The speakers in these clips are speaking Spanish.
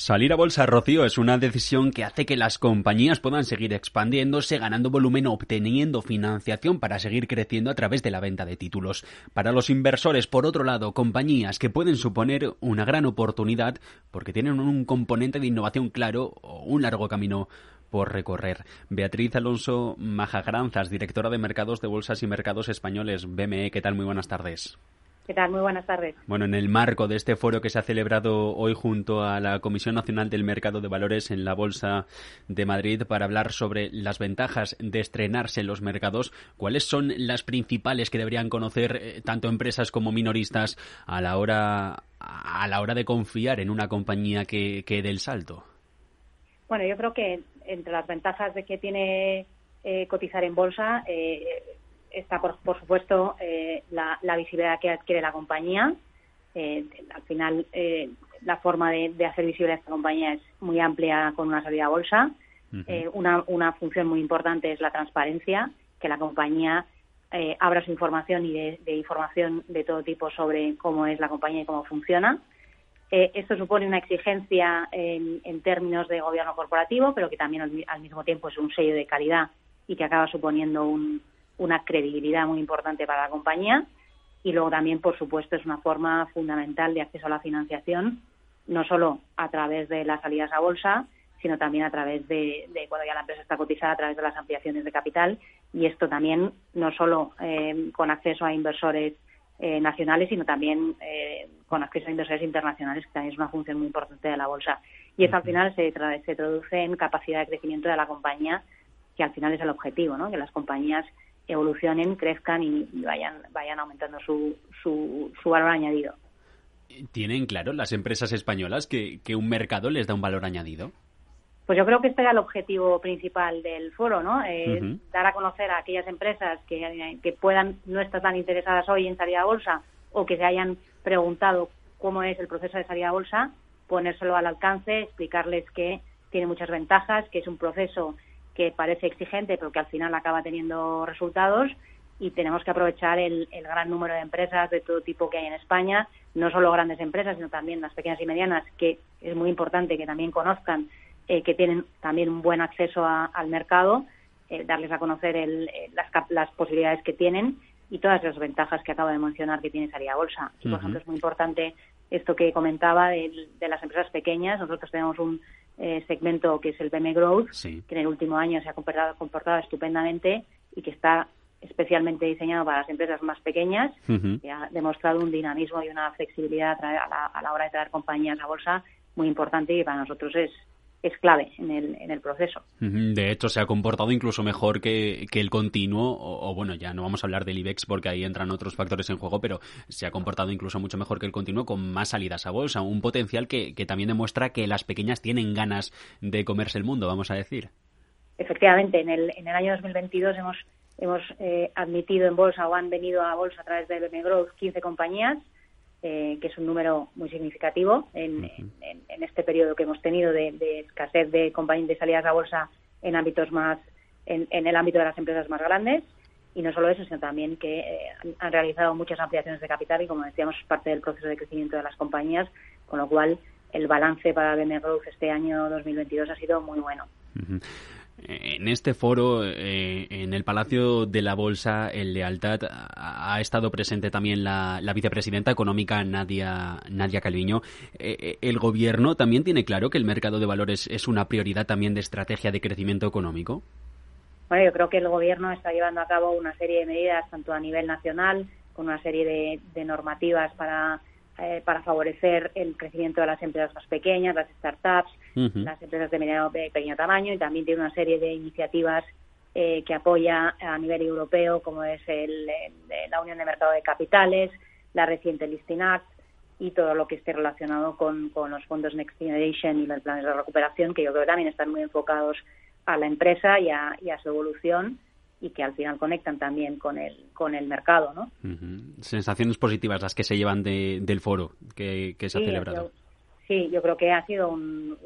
Salir a bolsa, Rocío, es una decisión que hace que las compañías puedan seguir expandiéndose, ganando volumen, obteniendo financiación para seguir creciendo a través de la venta de títulos. Para los inversores, por otro lado, compañías que pueden suponer una gran oportunidad porque tienen un componente de innovación claro o un largo camino por recorrer. Beatriz Alonso Majagranzas, directora de Mercados de Bolsas y Mercados Españoles, BME. ¿Qué tal? Muy buenas tardes. ¿Qué tal? Muy buenas tardes. Bueno, en el marco de este foro que se ha celebrado hoy junto a la Comisión Nacional del Mercado de Valores en la Bolsa de Madrid para hablar sobre las ventajas de estrenarse en los mercados, ¿cuáles son las principales que deberían conocer eh, tanto empresas como minoristas a la hora a la hora de confiar en una compañía que, que dé el salto? Bueno, yo creo que entre las ventajas de que tiene eh, cotizar en bolsa eh, está, por, supuesto, eh, la, visibilidad que adquiere la compañía. Eh, al final, eh, la forma de, hacer visible a esta compañía es muy amplia con una salida a bolsa. una, una función muy importante es la transparencia, que la compañía abra su información y de, información de todo tipo sobre cómo es la compañía y cómo funciona. esto supone una exigencia en, términos de gobierno corporativo, pero que también al mismo tiempo es un sello de calidad y que acaba suponiendo un, una credibilidad muy importante para la compañía y luego también, por supuesto, es una forma fundamental de acceso a la financiación, no solo a través de las salidas a bolsa, sino también a través de, cuando ya la empresa está cotizada, a través de las ampliaciones de capital y esto también no solo eh, con acceso a inversores eh, nacionales, sino también eh, con acceso a inversores internacionales, que también es una función muy importante de la bolsa. Y eso al final se, se traduce en capacidad de crecimiento de la compañía, que al final es el objetivo, ¿no? que las compañías evolucionen, crezcan y, vayan, vayan aumentando su, su, valor añadido. ¿Tienen claro las empresas españolas que, un mercado les da un valor añadido? Pues yo creo que este era el objetivo principal del foro, ¿no? Eh, dar a conocer a aquellas empresas que, que puedan no estar tan interesadas hoy en salir a bolsa o que se hayan preguntado cómo es el proceso de salida a bolsa, ponérselo al alcance, explicarles que tiene muchas ventajas, que es un proceso que parece exigente, pero que al final acaba teniendo resultados y tenemos que aprovechar el, gran número de empresas de todo tipo que hay en España, no solo grandes empresas, sino también las pequeñas y medianas, que es muy importante que también conozcan eh, que tienen también un buen acceso al mercado, eh, darles a conocer eh, las, posibilidades que tienen y todas las ventajas que acabo de mencionar que tiene Saria Bolsa. Y, por ejemplo, es muy importante esto que comentaba de, de las empresas pequeñas. Nosotros tenemos un, eh, segmento que es el BM Growth, que en el último año se ha comportado, comportado estupendamente y que está especialmente diseñado para las empresas más pequeñas, que ha demostrado un dinamismo y una flexibilidad a la hora de traer compañías a bolsa muy importante y para nosotros es, es clave en el, en el proceso. De hecho, se ha comportado incluso mejor que, que el continuo, o, bueno, ya no vamos a hablar del IBEX porque ahí entran otros factores en juego, pero se ha comportado incluso mucho mejor que el continuo con más salidas a bolsa, un potencial que, que también demuestra que las pequeñas tienen ganas de comerse el mundo, vamos a decir. Efectivamente, en el, en el año 2022 hemos, hemos eh, admitido en bolsa o han venido a bolsa a través de BM Growth 15 compañías eh, que es un número muy significativo en, este periodo que hemos tenido de, escasez de compañías de salidas a bolsa en ámbitos más, en, el ámbito de las empresas más grandes. Y no solo eso, sino también que eh, han realizado muchas ampliaciones de capital y, como decíamos, es parte del proceso de crecimiento de las compañías, con lo cual el balance para BM Growth este año 2022 ha sido muy bueno. En este foro, eh, en el Palacio de la Bolsa, en Lealtad, ha estado presente también la, vicepresidenta económica Nadia, Nadia Calviño. Eh, eh, ¿El gobierno también tiene claro que el mercado de valores es una prioridad también de estrategia de crecimiento económico? Bueno, yo creo que el gobierno está llevando a cabo una serie de medidas, tanto a nivel nacional, con una serie de normativas para eh, para favorecer el crecimiento de las empresas más pequeñas, las startups, las empresas de mediano pequeño tamaño y también tiene una serie de iniciativas eh, que apoya a nivel europeo, como es el, la Unión de Mercado de Capitales, la reciente Listing Act y todo lo que esté relacionado con, con los fondos Next Generation y los planes de recuperación, que yo creo que también están muy enfocados a la empresa y a, y a su evolución y que al final conectan también con el, con el mercado, ¿no? Sensaciones positivas las que se llevan del foro que, se ha celebrado. sí, yo creo que ha sido un,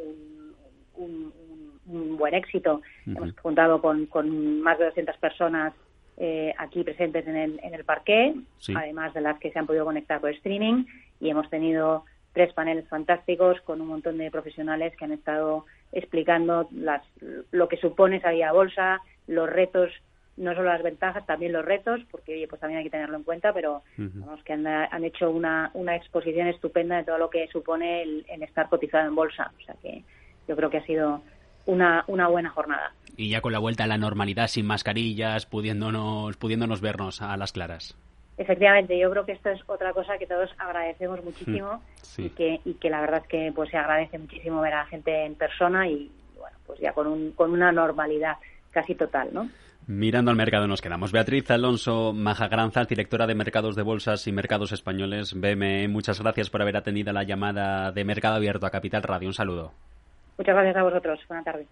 un, buen éxito. Hemos contado con, con más de 200 personas eh, aquí presentes en el, en el parque, además de las que se han podido conectar por streaming, y hemos tenido tres paneles fantásticos con un montón de profesionales que han estado explicando las, lo que supone salir a bolsa, los retos, no solo las ventajas, también los retos, porque pues también hay que tenerlo en cuenta, pero vamos, que han, han, hecho una, una exposición estupenda de todo lo que supone el, el estar cotizado en bolsa. O sea que yo creo que ha sido una, una buena jornada. Y ya con la vuelta a la normalidad, sin mascarillas, pudiéndonos, pudiéndonos vernos a las claras. Efectivamente, yo creo que esto es otra cosa que todos agradecemos muchísimo y, que, y que la verdad es que pues se agradece muchísimo ver a la gente en persona y bueno, pues ya con, un, con una normalidad casi total, ¿no? Mirando al mercado nos quedamos. Beatriz Alonso Majagranza, directora de Mercados de Bolsas y Mercados Españoles, BME, muchas gracias por haber atendido la llamada de Mercado Abierto a Capital Radio. Un saludo. Muchas gracias a vosotros. Buenas tardes.